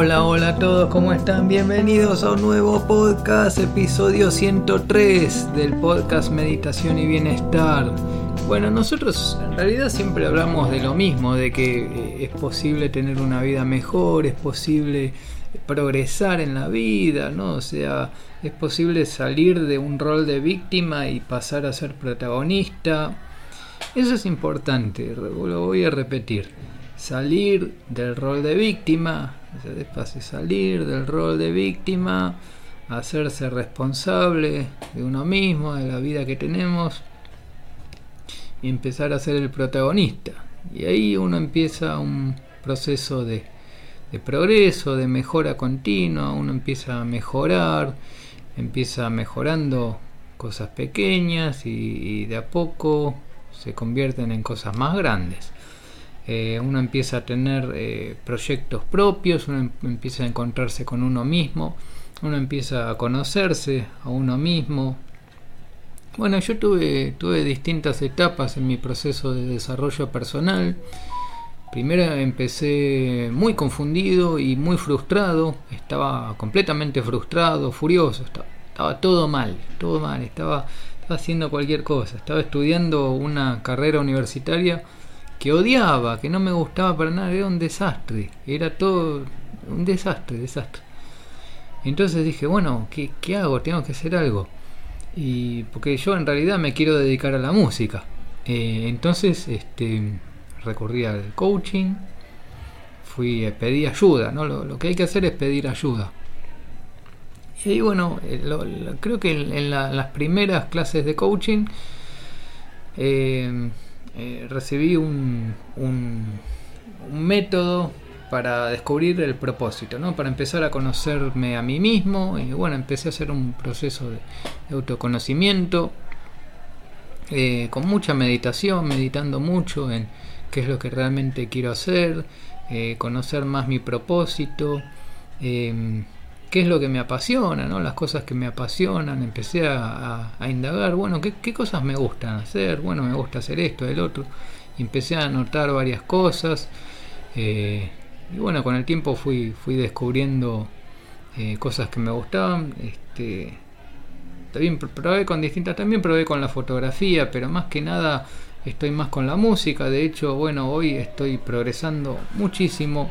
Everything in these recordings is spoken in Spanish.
Hola, hola a todos, ¿cómo están? Bienvenidos a un nuevo podcast, episodio 103 del podcast Meditación y Bienestar. Bueno, nosotros en realidad siempre hablamos de lo mismo, de que eh, es posible tener una vida mejor, es posible progresar en la vida, ¿no? O sea, es posible salir de un rol de víctima y pasar a ser protagonista. Eso es importante, lo voy a repetir. Salir del rol de víctima, despacio, salir del rol de víctima, hacerse responsable de uno mismo, de la vida que tenemos y empezar a ser el protagonista. Y ahí uno empieza un proceso de, de progreso, de mejora continua, uno empieza a mejorar, empieza mejorando cosas pequeñas y, de a poco se convierten en cosas más grandes. Eh, uno empieza a tener eh, proyectos propios, uno em, empieza a encontrarse con uno mismo, uno empieza a conocerse a uno mismo. Bueno, yo tuve, tuve distintas etapas en mi proceso de desarrollo personal. Primero empecé muy confundido y muy frustrado, estaba completamente frustrado, furioso, estaba, todo mal, todo mal, estaba, haciendo cualquier cosa, estaba estudiando una carrera universitaria que odiaba, que no me gustaba para nada, era un desastre, era todo un desastre, desastre. Entonces dije, bueno, ¿qué, qué hago? Tengo que hacer algo. Y porque yo en realidad me quiero dedicar a la música. Eh, entonces, este recurrí al coaching, fui, eh, pedí ayuda, ¿no? Lo, que hay que hacer es pedir ayuda. Y bueno, eh, creo que en, las primeras clases de coaching eh, recibí un, un, método para descubrir el propósito, ¿no? Para empezar a conocerme a mí mismo y bueno, empecé a hacer un proceso de, autoconocimiento con mucha meditación, meditando mucho en, qué es lo que realmente quiero hacer, eh, conocer más mi propósito, em, qué es lo que me apasiona, ¿no? las cosas que me apasionan, empecé a, indagar, bueno, ¿qué, cosas me gustan hacer, bueno, me gusta hacer esto, el otro, y empecé a anotar varias cosas, eh, y bueno, con el tiempo fui, fui descubriendo eh, cosas que me gustaban, este, también probé con distintas, también probé con la fotografía, pero más que nada estoy más con la música. De hecho, bueno, hoy estoy progresando muchísimo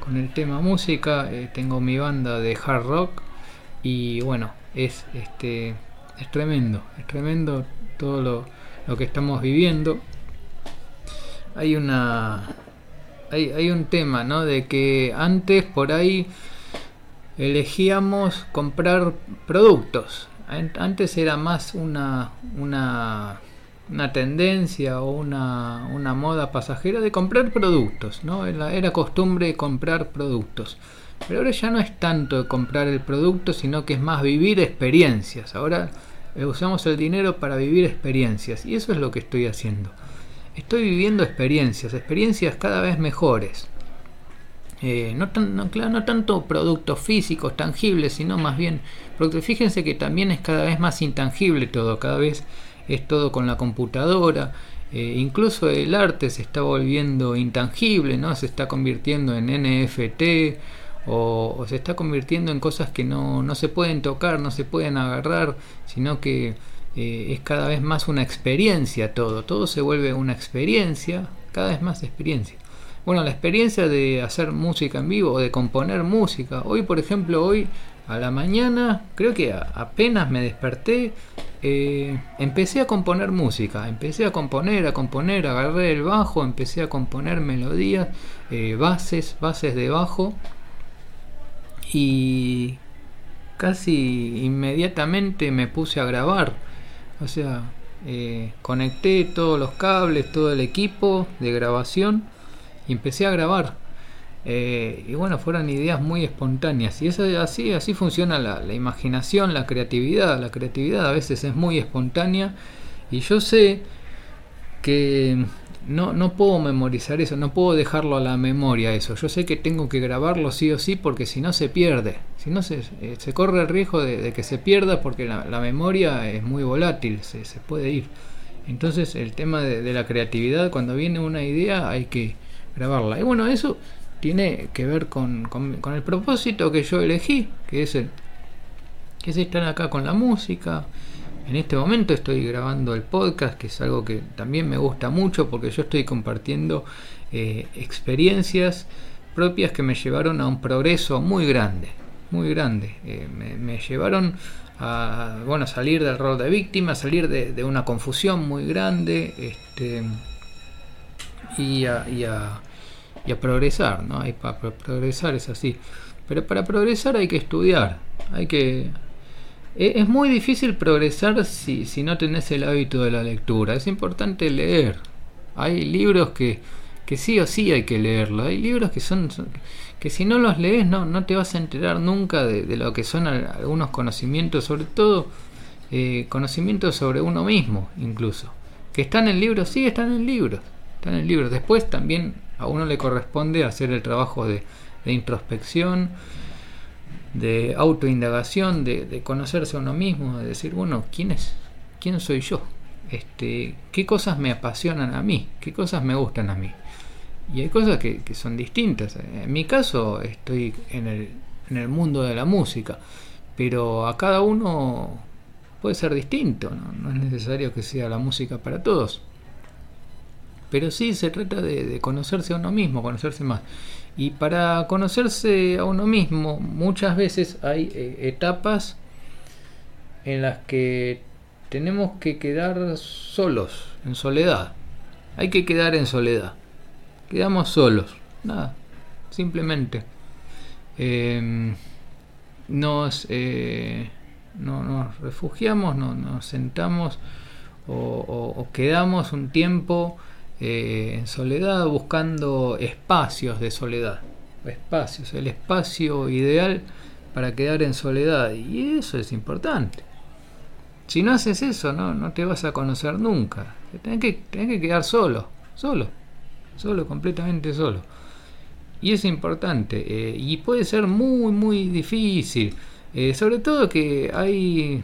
con el tema música. Eh, tengo mi banda de hard rock y bueno, es este es tremendo, es tremendo todo lo, lo que estamos viviendo. Hay una hay, hay un tema, ¿no? De que antes por ahí elegíamos comprar productos. Antes era más una, una una tendencia o una, una, moda pasajera de comprar productos, ¿no? Era, costumbre comprar productos. Pero ahora ya no es tanto de comprar el producto, sino que es más vivir experiencias. Ahora eh, usamos el dinero para vivir experiencias y eso es lo que estoy haciendo. Estoy viviendo experiencias, experiencias cada vez mejores. Eh, no, tan, claro, no tanto productos físicos, tangibles, sino más bien, porque fíjense que también es cada vez más intangible todo, cada vez es todo con la computadora. Eh, incluso el arte se está volviendo intangible, ¿no? Se está convirtiendo en NFT o, se está convirtiendo en cosas que no, no, se pueden tocar, no se pueden agarrar, sino que eh, es cada vez más una experiencia todo. Todo se vuelve una experiencia, cada vez más experiencia. Bueno, la experiencia de hacer música en vivo o de componer música. Hoy, por ejemplo, hoy a la mañana, creo que apenas me desperté, eh, empecé a componer música, empecé a componer, a componer, agarré el bajo, empecé a componer melodías, eh, bases, bases de bajo. Y casi inmediatamente me puse a grabar, o sea, eh, conecté todos los cables, todo el equipo de grabación y empecé a grabar. Eh, y bueno, fueron ideas muy espontáneas. Y eso, así, así funciona la, imaginación, la creatividad. La creatividad a veces es muy espontánea. Y yo sé que no, no puedo memorizar eso, no puedo dejarlo a la memoria eso. Yo sé que tengo que grabarlo sí o sí porque si no se pierde. Si no se, eh, se corre el riesgo de, que se pierda porque la, memoria es muy volátil, se, se, puede ir. Entonces el tema de, de la creatividad, cuando viene una idea hay que grabarla. Y bueno, eso tiene que ver con, con, el propósito que yo elegí, que es, el, que es estar acá con la música. En este momento estoy grabando el podcast, que es algo que también me gusta mucho porque yo estoy compartiendo eh, experiencias propias que me llevaron a un progreso muy grande, muy grande. Eh, me, llevaron a bueno, salir del rol de víctima, salir de, una confusión muy grande este, y, a, y, a, y, a, progresar. ¿no? Hay, para progresar es así. Pero para progresar hay que estudiar, hay que... E, es muy difícil progresar si, si no tenés el hábito de la lectura. Es importante leer. Hay libros que, que sí o sí hay que leerlo. Hay libros que son, que si no los lees no, no te vas a enterar nunca de, lo que son algunos conocimientos, sobre todo eh, conocimientos sobre uno mismo incluso. Que están en libros, sí están en libros, están en libros. Después también a uno le corresponde hacer el trabajo de, introspección, de autoindagación, de, de conocerse a uno mismo, de decir, bueno, ¿quién es? ¿Quién soy yo? Este, ¿Qué cosas me apasionan a mí? ¿Qué cosas me gustan a mí? Y hay cosas que, son distintas. En mi caso estoy en el, en el, mundo de la música, pero a cada uno puede ser distinto, ¿no? es necesario que sea la música para todos. Pero sí se trata de, conocerse a uno mismo, conocerse más. Y para conocerse a uno mismo, muchas veces hay eh, etapas en las que tenemos que quedar solos, en soledad. Hay que quedar en soledad quedamos solos, nada, simplemente. Em, nos, eh, no, nos refugiamos, no, nos sentamos o, quedamos un tiempo eh, en soledad buscando espacios de soledad, espacios, el espacio ideal para quedar en soledad y eso es importante. Si no haces eso, no, no te vas a conocer nunca. Tenés que, tenés que quedar solo, solo solo, completamente solo. Y es importante, eh, y puede ser muy, muy difícil. Eh, sobre todo que hay,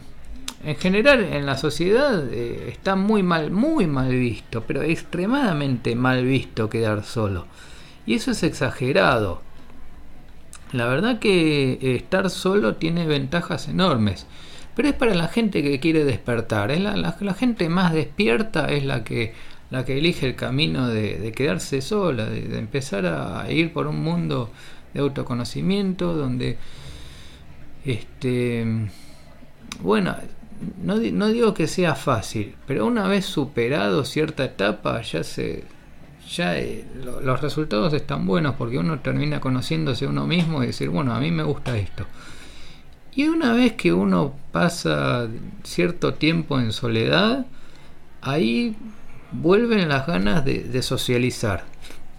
en general en la sociedad eh, está muy mal, muy mal visto, pero extremadamente mal visto quedar solo. Y eso es exagerado. La verdad que estar solo tiene ventajas enormes. Pero es para la gente que quiere despertar. Es la gente más despierta es la que la que elige el camino de, quedarse sola, de, empezar a ir por un mundo de autoconocimiento donde, este, bueno, no, no digo que sea fácil, pero una vez superado cierta etapa ya se, ya eh, los resultados están buenos porque uno termina conociéndose a uno mismo y decir, bueno, a mí me gusta esto. Y una vez que uno pasa cierto tiempo en soledad, ahí vuelven las ganas de, socializar.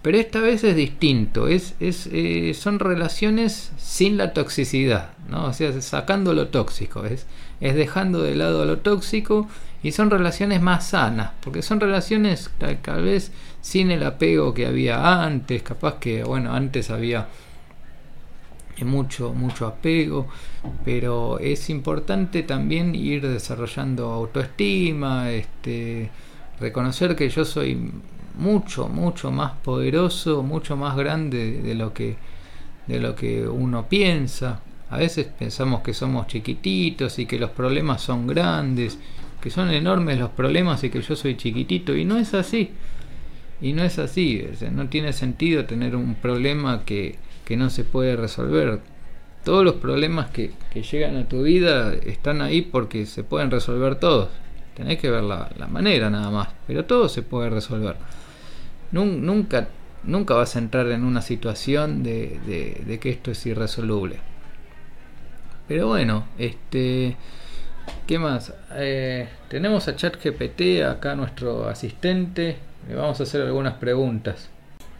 Pero esta vez es distinto, es, es eh, son relaciones sin la toxicidad, ¿no? o sea, sacando lo tóxico, es, es dejando de lado lo tóxico y son relaciones más sanas, porque son relaciones tal, vez sin el apego que había antes, capaz que, bueno, antes había mucho, mucho apego, pero es importante también ir desarrollando autoestima, este, reconocer que yo soy mucho, mucho más poderoso, mucho más grande de lo que, de lo que uno piensa. A veces pensamos que somos chiquititos y que los problemas son grandes, que son enormes los problemas y que yo soy chiquitito. Y no es así. Y no es así. no tiene sentido tener un problema que, que no se puede resolver. Todos los problemas que, que llegan a tu vida están ahí porque se pueden resolver todos. Tenés que ver la, manera nada más. Pero todo se puede resolver. Nunca, nunca vas a entrar en una situación de, que esto es irresoluble. Pero bueno, este. ¿Qué más? Eh, tenemos a ChatGPT, acá nuestro asistente. Le vamos a hacer algunas preguntas.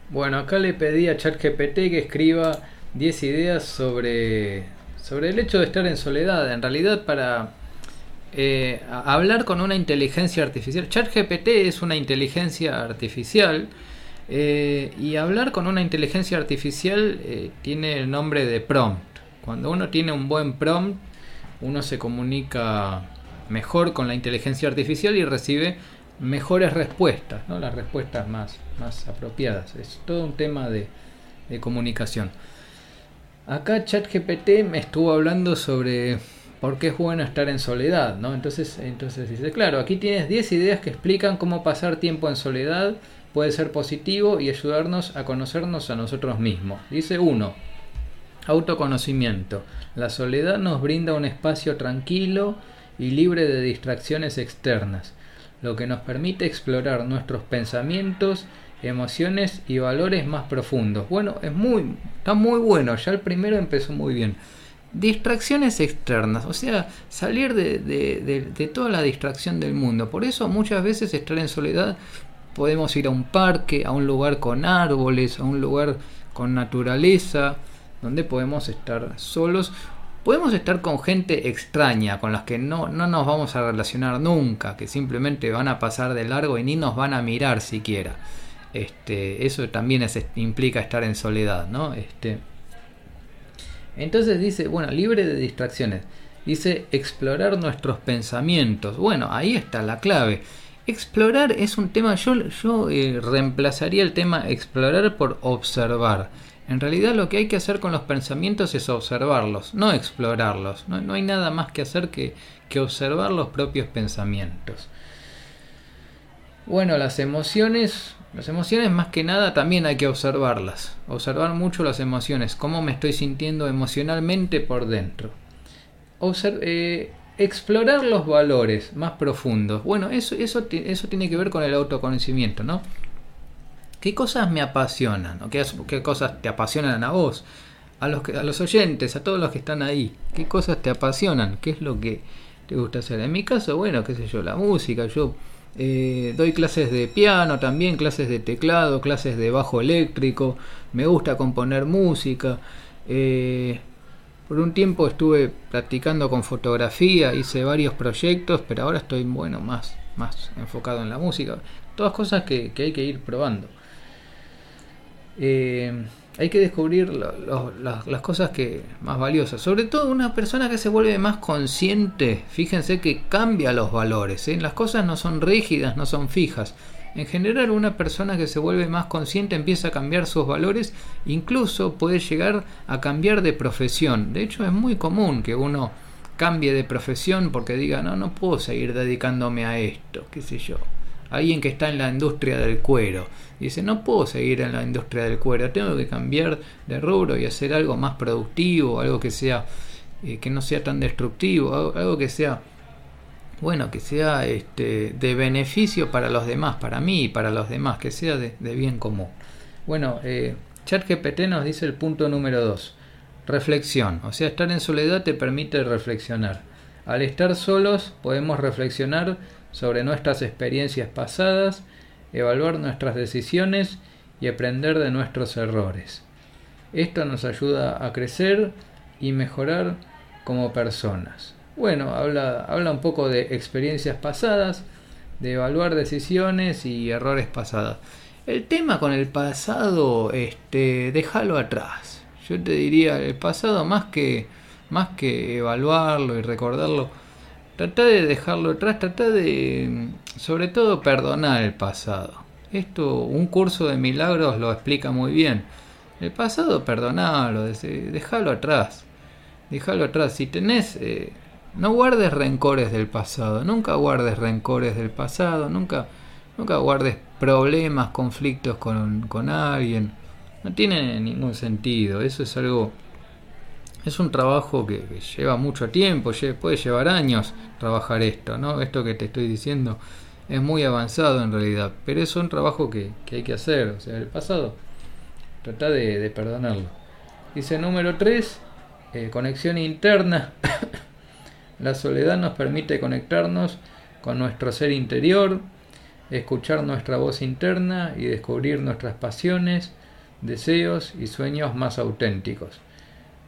Bueno, acá le pedí a ChatGPT que escriba 10 ideas sobre, sobre el hecho de estar en soledad. En realidad, para, eh, hablar con una inteligencia artificial. ChatGPT es una inteligencia artificial eh, y hablar con una inteligencia artificial eh, tiene el nombre de prompt. Cuando uno tiene un buen prompt, uno se comunica mejor con la inteligencia artificial y recibe mejores respuestas, ¿no? las respuestas más, más apropiadas. Es todo un tema de, de comunicación. Acá ChatGPT me estuvo hablando sobre por qué es bueno estar en soledad, ¿no? Entonces, entonces dice, claro, aquí tienes 10 ideas que explican cómo pasar tiempo en soledad puede ser positivo y ayudarnos a conocernos a nosotros mismos. Dice 1. Autoconocimiento. La soledad nos brinda un espacio tranquilo y libre de distracciones externas, lo que nos permite explorar nuestros pensamientos emociones y valores más profundos. Bueno, es muy, está muy bueno, ya el primero empezó muy bien. Distracciones externas, o sea, salir de, de, toda la distracción del mundo. Por eso muchas veces estar en soledad podemos ir a un parque, a un lugar con árboles, a un lugar con naturaleza, donde podemos estar solos. Podemos estar con gente extraña, con las que no, no nos vamos a relacionar nunca, que simplemente van a pasar de largo y ni nos van a mirar siquiera. Este, eso también implica estar en soledad, ¿no? Este, entonces dice, bueno, libre de distracciones. Dice explorar nuestros pensamientos. Bueno, ahí está la clave. Explorar es un tema, yo, yo eh, reemplazaría el tema explorar por observar. En realidad lo que hay que hacer con los pensamientos es observarlos, no explorarlos. No, no hay nada más que hacer que, que observar los propios pensamientos. Bueno, las emociones las emociones más que nada también hay que observarlas, observar mucho las emociones, cómo me estoy sintiendo emocionalmente por dentro. Eh, explorar los valores más profundos. Bueno, eso, eso, eso tiene que ver con el autoconocimiento, ¿no? ¿Qué cosas me apasionan? ¿Qué, ¿Qué, cosas te apasionan a vos? A los, a los oyentes, a todos los que están ahí. ¿Qué cosas te apasionan? ¿Qué es lo que te gusta hacer? En mi caso, bueno, qué sé yo, la música. Yo eh, doy clases de piano también, clases de teclado, clases de bajo eléctrico. Me gusta componer música. Eh, por un tiempo estuve practicando con fotografía, hice varios proyectos, pero ahora estoy bueno más, más enfocado en la música. Todas cosas que, hay que ir probando. Eh, hay que descubrir las, cosas que más valiosas. Sobre todo una persona que se vuelve más consciente, fíjense que cambia los valores. ¿eh? Las cosas no son rígidas, no son fijas. En general una persona que se vuelve más consciente empieza a cambiar sus valores, incluso puede llegar a cambiar de profesión. De hecho es muy común que uno cambie de profesión porque diga, no, no puedo seguir dedicándome a esto, qué sé yo alguien que está en la industria del cuero. dice, no puedo seguir en la industria del cuero, tengo que cambiar de rubro y hacer algo más productivo, algo que sea eh, que no sea tan destructivo, algo, que sea bueno, que sea este, de beneficio para los demás, para mí y para los demás, que sea de, bien común. Bueno, eh, ChatGPT nos dice el punto número 2, reflexión, o sea, estar en soledad te permite reflexionar. Al estar solos podemos reflexionar sobre nuestras experiencias pasadas, evaluar nuestras decisiones y aprender de nuestros errores. Esto nos ayuda a crecer y mejorar como personas. Bueno, habla, habla un poco de experiencias pasadas, de evaluar decisiones y errores pasados. El tema con el pasado, este, déjalo atrás. Yo te diría, el pasado más que, más que evaluarlo y recordarlo, Trata de dejarlo atrás, trata de, sobre todo, perdonar el pasado. Esto, un curso de milagros lo explica muy bien. El pasado, perdonarlo, déjalo atrás. Déjalo atrás. Si tenés, eh, no guardes rencores del pasado. Nunca guardes rencores del pasado. Nunca, nunca guardes problemas, conflictos con, con alguien. No tiene ningún sentido. Eso es algo es un trabajo que, lleva mucho tiempo, puede llevar años trabajar esto, ¿no? Esto que te estoy diciendo es muy avanzado en realidad, pero es un trabajo que, hay que hacer, o sea, el pasado, trata de, perdonarlo. Dice número 3, eh, conexión interna. La soledad nos permite conectarnos con nuestro ser interior, escuchar nuestra voz interna y descubrir nuestras pasiones, deseos y sueños más auténticos.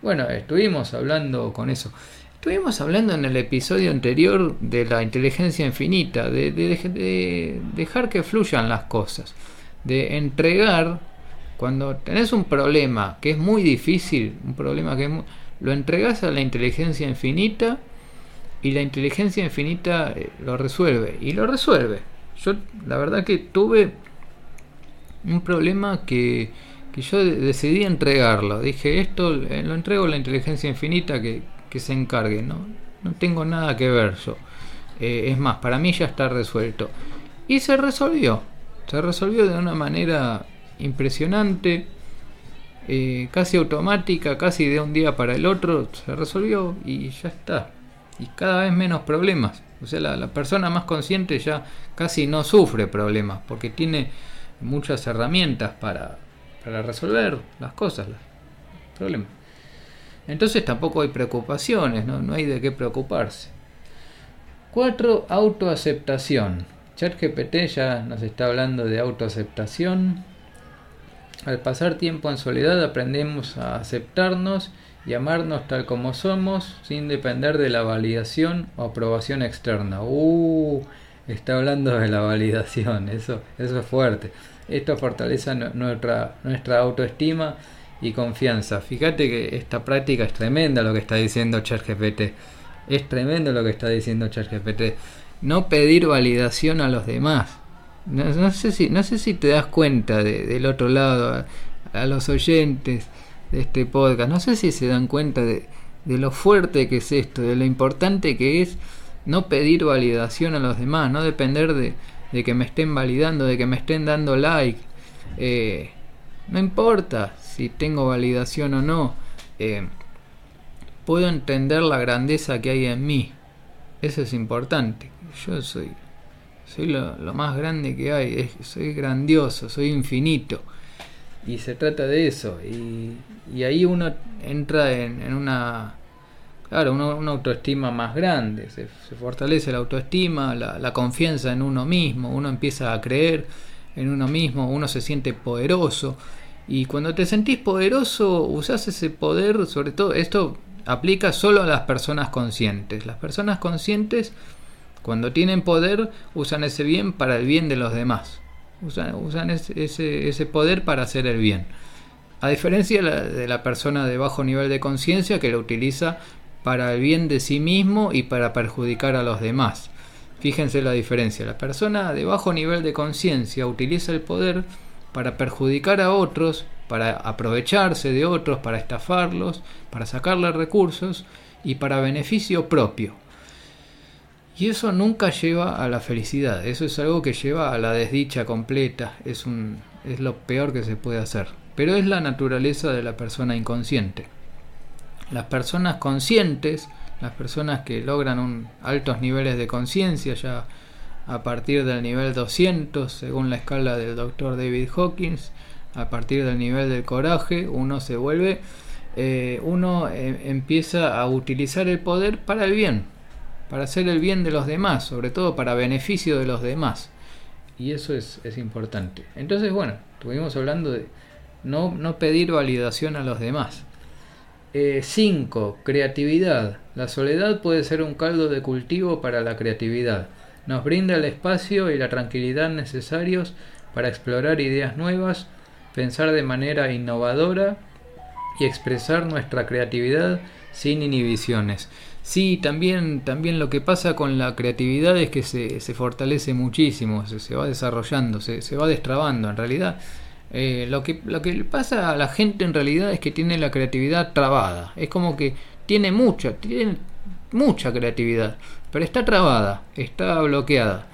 Bueno, estuvimos hablando con eso. Estuvimos hablando en el episodio anterior de la inteligencia infinita, de, dejar que fluyan las cosas, de entregar, cuando tenés un problema que es muy difícil, un problema que lo entregas a la inteligencia infinita y la inteligencia infinita eh, lo resuelve, y lo resuelve. Yo la verdad que tuve un problema que que yo decidí entregarlo. Dije, esto eh, lo entrego a la inteligencia infinita que, se encargue, ¿no? No tengo nada que ver yo. Eh, es más, para mí ya está resuelto. Y se resolvió. Se resolvió de una manera impresionante, eh, casi automática, casi de un día para el otro. Se resolvió y ya está. Y cada vez menos problemas. O sea, la, la persona más consciente ya casi no sufre problemas porque tiene muchas herramientas para, para resolver las cosas, los problemas. Entonces tampoco hay preocupaciones, ¿no? no hay de qué preocuparse. 4. Autoaceptación. ChatGPT ya nos está hablando de autoaceptación. Al pasar tiempo en soledad aprendemos a aceptarnos y amarnos tal como somos sin depender de la validación o aprobación externa. Uh, está hablando de la validación, eso, eso es fuerte. Esto fortalece nuestra, nuestra autoestima y confianza. Fíjate que esta práctica es tremenda lo que está diciendo ChatGPT. Es tremendo lo que está diciendo ChatGPT. No pedir validación a los demás. No, sé, si, no sé si te das cuenta del otro lado, a, los oyentes de este podcast. No sé si se dan cuenta de, de lo fuerte que es esto, de lo importante que es no pedir validación a los demás, no depender de, de que me estén validando, de que me estén dando like. Eh, no importa si tengo validación o no. Eh, puedo entender la grandeza que hay en mí. Eso es importante. Yo soy, soy lo, más grande que hay. soy grandioso, soy infinito. Y se trata de eso. Y, y ahí uno entra en una claro, una, autoestima más grande, se, fortalece la autoestima, la, confianza en uno mismo, uno empieza a creer en uno mismo, uno se siente poderoso. Y cuando te sentís poderoso, usás ese poder, sobre todo, esto aplica solo a las personas conscientes. Las personas conscientes, cuando tienen poder, usan ese bien para el bien de los demás. Usan, ese, ese, poder para hacer el bien. A diferencia de la persona de bajo nivel de conciencia que lo utiliza para el bien de sí mismo y para perjudicar a los demás. Fíjense la diferencia. La persona de bajo nivel de conciencia utiliza el poder para perjudicar a otros, para aprovecharse de otros, para estafarlos, para sacarle recursos y para beneficio propio. Y eso nunca lleva a la felicidad, eso es algo que lleva a la desdicha completa, es, un, es lo peor que se puede hacer. Pero es la naturaleza de la persona inconsciente. Las personas conscientes, las personas que logran un altos niveles de conciencia ya a partir del nivel 200 según la escala del doctor David Hawkins, a partir del nivel del coraje, uno se vuelve, eh, uno eh, empieza a utilizar el poder para el bien, para hacer el bien de los demás, sobre todo para beneficio de los demás. Y eso es, importante. Entonces, bueno, estuvimos hablando de no pedir validación a los demás. 5. Eh, creatividad. La soledad puede ser un caldo de cultivo para la creatividad. Nos brinda el espacio y la tranquilidad necesarios para explorar ideas nuevas, pensar de manera innovadora y expresar nuestra creatividad sin inhibiciones. Sí, también, también lo que pasa con la creatividad es que se, se fortalece muchísimo, se, se va desarrollando, se, se va destrabando. En realidad, eh, lo, que, lo que pasa a la gente en realidad es que tiene la creatividad trabada. Es como que tiene mucha, tiene mucha creatividad, pero está trabada, está bloqueada.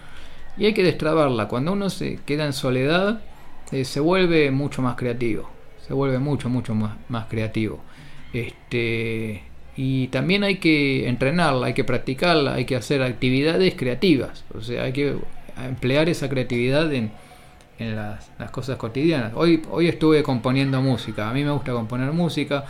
Y hay que destrabarla. Cuando uno se queda en soledad, eh, se vuelve mucho más creativo. Se vuelve mucho, mucho más, más creativo. Este, y también hay que entrenarla, hay que practicarla, hay que hacer actividades creativas. O sea, hay que emplear esa creatividad en, en las, cosas cotidianas. Hoy, hoy estuve componiendo música, a mí me gusta componer música.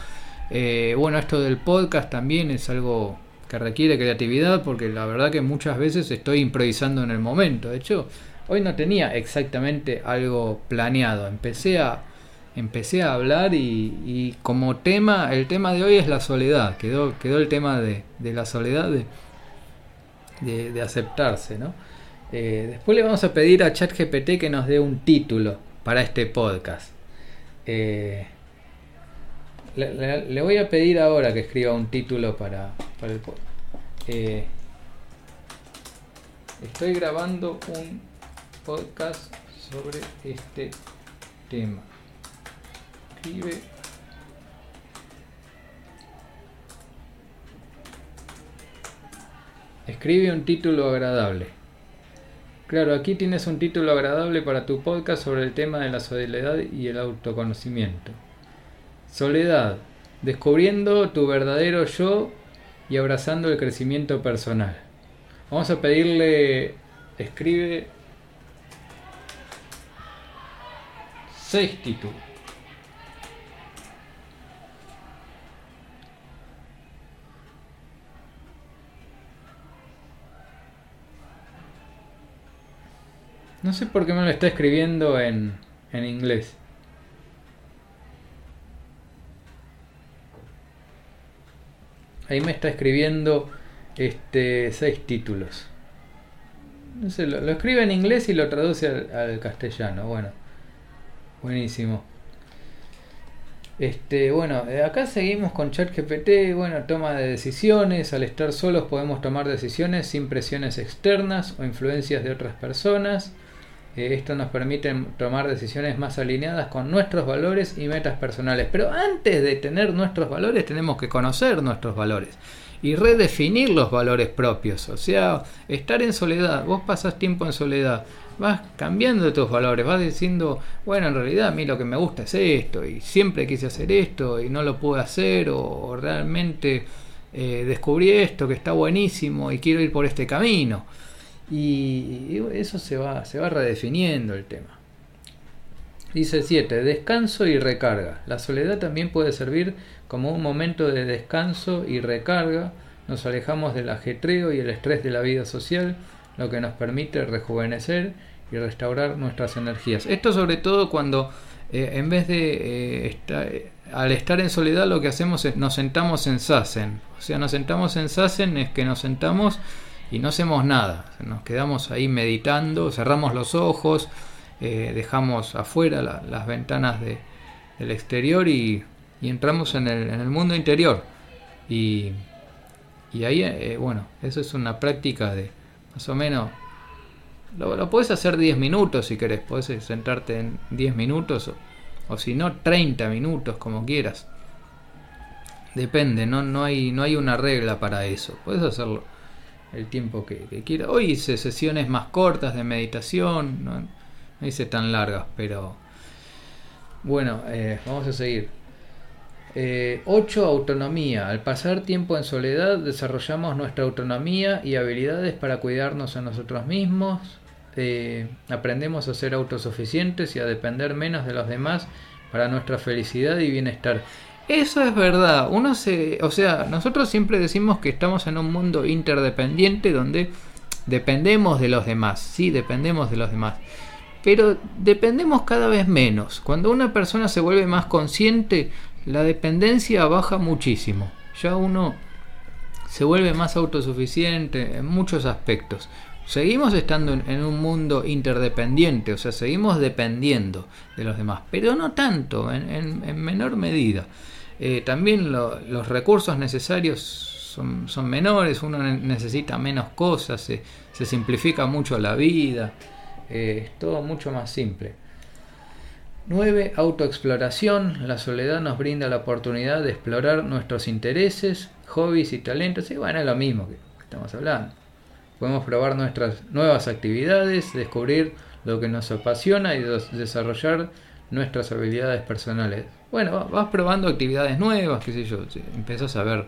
Eh, bueno, esto del podcast también es algo que requiere creatividad porque la verdad que muchas veces estoy improvisando en el momento. De hecho, hoy no tenía exactamente algo planeado. Empecé a, empecé a hablar y, como tema, el tema de hoy es la soledad. Quedó, quedó el tema de, la soledad de, de, de aceptarse, ¿no? Eh, después le vamos a pedir a ChatGPT que nos dé un título para este podcast. Eh, le, voy a pedir ahora que escriba un título para, el podcast. Eh, estoy grabando un podcast sobre este tema. Escribe. Escribe un título agradable. Claro, aquí tienes un título agradable para tu podcast sobre el tema de la soledad y el autoconocimiento. Soledad, descubriendo tu verdadero yo y abrazando el crecimiento personal. Vamos a pedirle, escribe seis. No sé por qué me lo está escribiendo en, en inglés. Ahí me está escribiendo este seis títulos. No sé, lo, escribe en inglés y lo traduce al, castellano. Bueno, buenísimo. Este, bueno, eh, acá seguimos con ChatGPT, bueno, toma de decisiones, al estar solos podemos tomar decisiones sin presiones externas o influencias de otras personas. Eh, esto nos permite tomar decisiones más alineadas con nuestros valores y metas personales. Pero antes de tener nuestros valores tenemos que conocer nuestros valores y redefinir los valores propios. O sea, estar en soledad, vos pasás tiempo en soledad, vas cambiando tus valores, vas diciendo, bueno, en realidad a mí lo que me gusta es esto y siempre quise hacer esto y no lo pude hacer o, realmente eh, descubrí esto que está buenísimo y quiero ir por este camino. Y eso se va, se va redefiniendo el tema. Dice 7. Descanso y recarga. La soledad también puede servir como un momento de descanso y recarga. Nos alejamos del ajetreo y el estrés de la vida social, lo que nos permite rejuvenecer y restaurar nuestras energías. Esto sobre todo cuando eh, en vez de eh, estar, al estar en soledad lo que hacemos es nos sentamos en Sassen. O sea, nos sentamos en Sassen es que nos sentamos y no hacemos nada. Nos quedamos ahí meditando, cerramos los ojos, eh, dejamos afuera las ventanas de, del exterior y, entramos en el, en el, mundo interior. Y, y ahí, eh, bueno, eso es una práctica de más o menos... Lo, lo puedes hacer 10 minutos si querés, puedes sentarte en 10 minutos o, o si no 30 minutos como quieras. Depende, no, no, hay, no hay una regla para eso. Puedes hacerlo el tiempo que, quiera. Hoy hice sesiones más cortas de meditación, no, hice tan largas, pero bueno, eh, vamos a seguir. 8. Eh, autonomía. Al pasar tiempo en soledad desarrollamos nuestra autonomía y habilidades para cuidarnos a nosotros mismos. Eh, aprendemos a ser autosuficientes y a depender menos de los demás para nuestra felicidad y bienestar. Eso es verdad. Uno se, o sea, nosotros siempre decimos que estamos en un mundo interdependiente donde dependemos de los demás. Sí, dependemos de los demás. Pero dependemos cada vez menos. Cuando una persona se vuelve más consciente, la dependencia baja muchísimo. Ya uno se vuelve más autosuficiente en muchos aspectos. Seguimos estando en, un mundo interdependiente, o sea, seguimos dependiendo de los demás, pero no tanto, en menor medida. Eh, también los recursos necesarios son, son, menores, uno necesita menos cosas, se, simplifica mucho la vida, eh, es todo mucho más simple. 9. Autoexploración. La soledad nos brinda la oportunidad de explorar nuestros intereses, hobbies y talentos. Y bueno, es lo mismo que estamos hablando. Podemos probar nuestras nuevas actividades, descubrir lo que nos apasiona y desarrollar nuestras habilidades personales. Bueno, vas probando actividades nuevas, qué sé yo, empezás a ver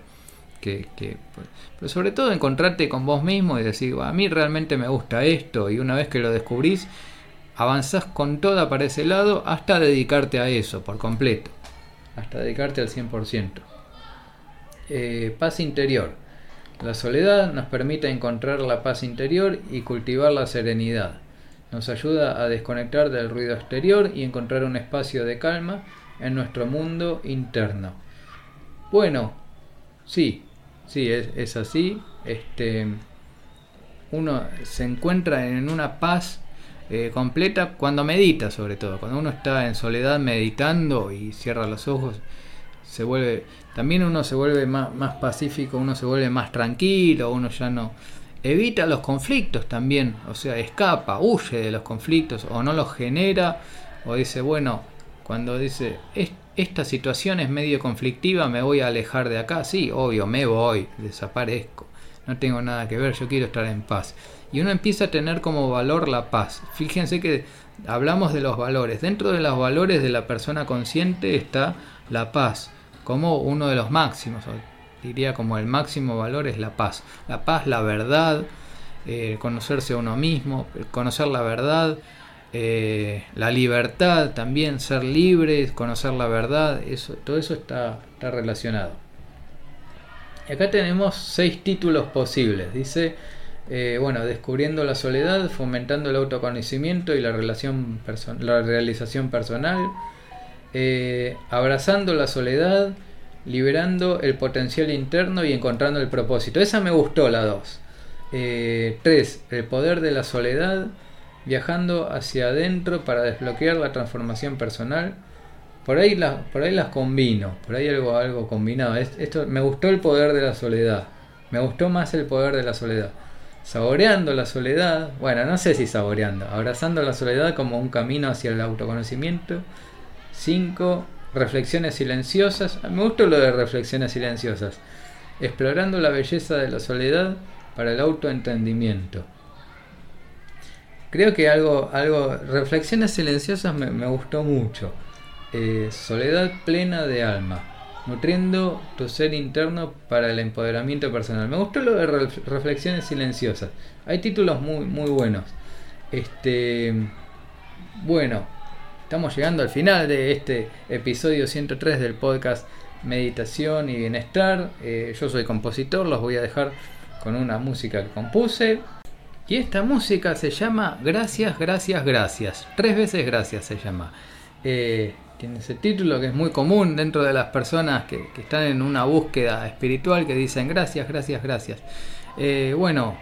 que, pues, pero sobre todo encontrarte con vos mismo y decir, a mí realmente me gusta esto y una vez que lo descubrís, avanzás con toda para ese lado hasta dedicarte a eso por completo, hasta dedicarte al 100%. Eh, paz interior. La soledad nos permite encontrar la paz interior y cultivar la serenidad. Nos ayuda a desconectar del ruido exterior y encontrar un espacio de calma en nuestro mundo interno. Bueno, sí, sí, es, así. Este, uno se encuentra en una paz eh, completa cuando medita, sobre todo. Cuando uno está en soledad meditando y cierra los ojos, se vuelve. También uno se vuelve más, más pacífico, uno se vuelve más tranquilo, uno ya no. Evita los conflictos también, o sea, escapa, huye de los conflictos, o no los genera, o dice, bueno, Cuando dice, esta situación es medio conflictiva, me voy a alejar de acá, sí, obvio, me voy, desaparezco, no tengo nada que ver, yo quiero estar en paz. Y uno empieza a tener como valor la paz. Fíjense que hablamos de los valores. Dentro de los valores de la persona consciente está la paz, como uno de los máximos, diría como el máximo valor es la paz. La paz, la verdad, eh, conocerse a uno mismo, conocer la verdad, eh, la libertad también, ser libre, conocer la verdad, eso, todo eso está, está relacionado. Y acá tenemos seis títulos posibles. Dice, eh, bueno, descubriendo la soledad, fomentando el autoconocimiento y la, relación la realización personal, abrazando la soledad, liberando el potencial interno y encontrando el propósito. Esa me gustó la 2. 3. Eh, el poder de la soledad, viajando hacia adentro para desbloquear la transformación personal. Por ahí, la, por ahí las combino, por ahí algo, algo combinado. Esto, me gustó el poder de la soledad, me gustó más el poder de la soledad. Saboreando la soledad, bueno, no sé si saboreando, abrazando la soledad como un camino hacia el autoconocimiento. 5 reflexiones silenciosas. Me gusta lo de reflexiones silenciosas. Explorando la belleza de la soledad para el autoentendimiento. Creo que algo, algo, reflexiones silenciosas me, gustó mucho. Eh, soledad plena de alma, nutriendo tu ser interno para el empoderamiento personal. Me gustó lo de reflexiones silenciosas. Hay títulos muy, muy buenos. Este, bueno, Estamos llegando al final de este episodio 103 del podcast Meditación y Bienestar. Eh, yo soy compositor, los voy a dejar con una música que compuse. Y esta música se llama Gracias, Gracias, Gracias. Tres veces gracias se llama. Eh, tiene ese título que es muy común dentro de las personas que, están en una búsqueda espiritual que dicen gracias, gracias, gracias. Eh, bueno,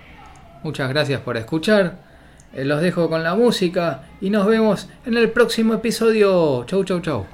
muchas gracias por escuchar. Eh, los dejo con la música y nos vemos en el próximo episodio. Chau, chau, chau.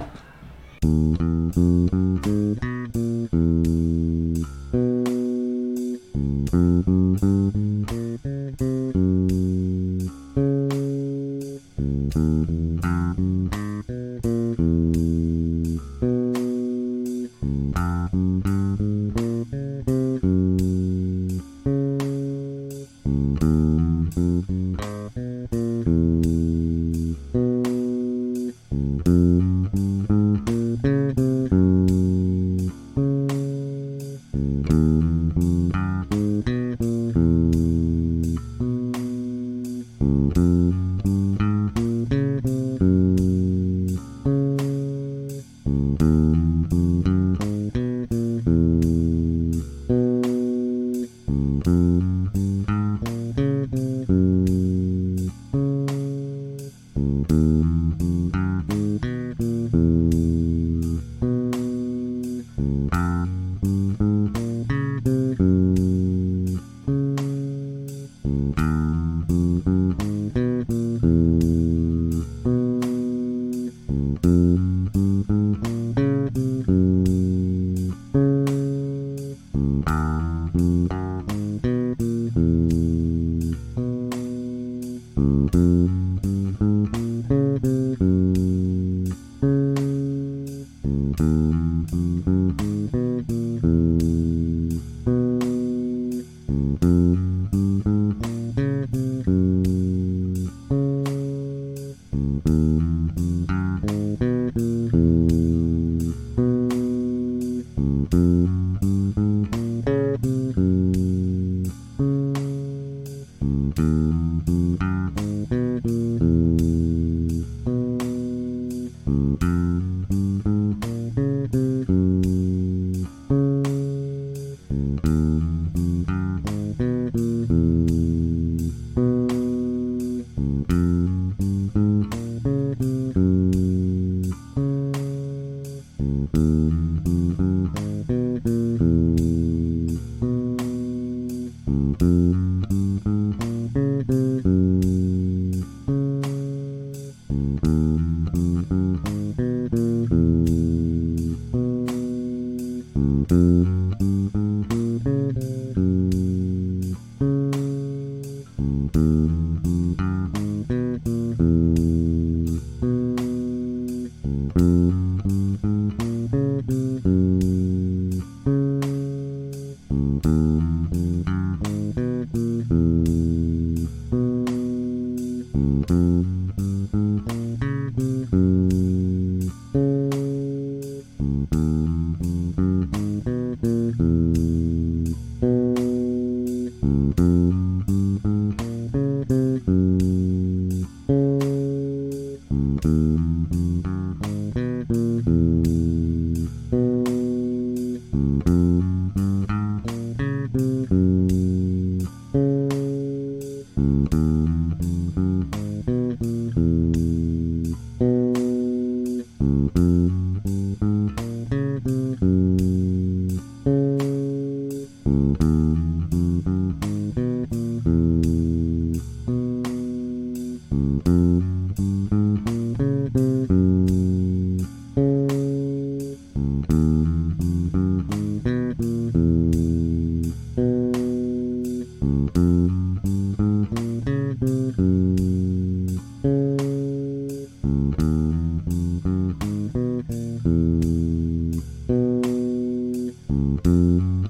Mm-hmm.